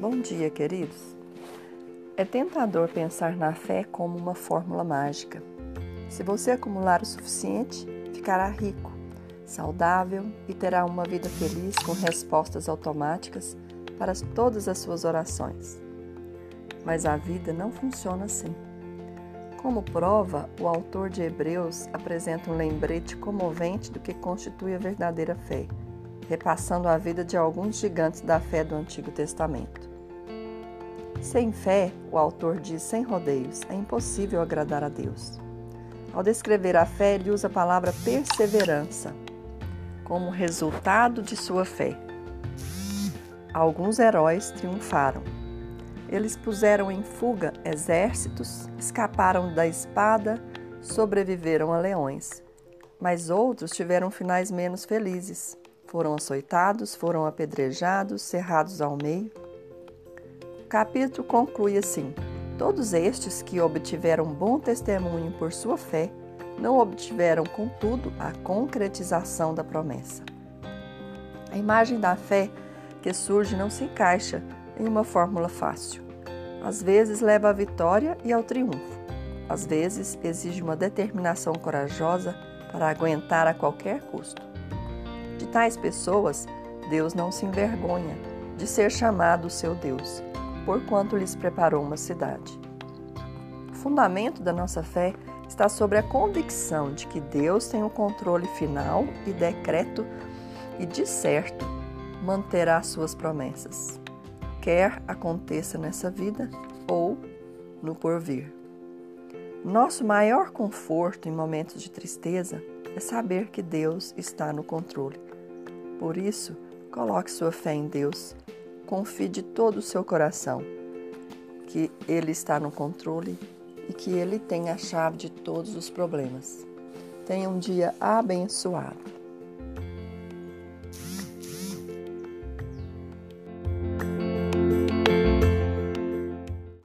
Bom dia, queridos. É tentador pensar na fé como uma fórmula mágica. Se você acumular o suficiente, ficará rico, saudável e terá uma vida feliz com respostas automáticas para todas as suas orações. Mas a vida não funciona assim. Como prova, o autor de Hebreus apresenta um lembrete comovente do que constitui a verdadeira fé, repassando a vida de alguns gigantes da fé do Antigo Testamento. Sem fé, o autor diz sem rodeios, é impossível agradar a Deus. Ao descrever a fé, ele usa a palavra perseverança como resultado de sua fé. Alguns heróis triunfaram. Eles puseram em fuga exércitos, escaparam da espada, sobreviveram a leões. Mas outros tiveram finais menos felizes. Foram açoitados, foram apedrejados, cerrados ao meio capítulo conclui assim: Todos estes que obtiveram bom testemunho por sua fé, não obtiveram, contudo, a concretização da promessa. A imagem da fé que surge não se encaixa em uma fórmula fácil. Às vezes leva à vitória e ao triunfo. Às vezes exige uma determinação corajosa para aguentar a qualquer custo. De tais pessoas, Deus não se envergonha de ser chamado seu Deus porquanto lhes preparou uma cidade. O fundamento da nossa fé está sobre a convicção de que Deus tem o controle final e decreto e de certo manterá suas promessas, quer aconteça nessa vida ou no porvir. Nosso maior conforto em momentos de tristeza é saber que Deus está no controle. Por isso, coloque sua fé em Deus confie de todo o seu coração que Ele está no controle e que Ele tem a chave de todos os problemas. Tenha um dia abençoado.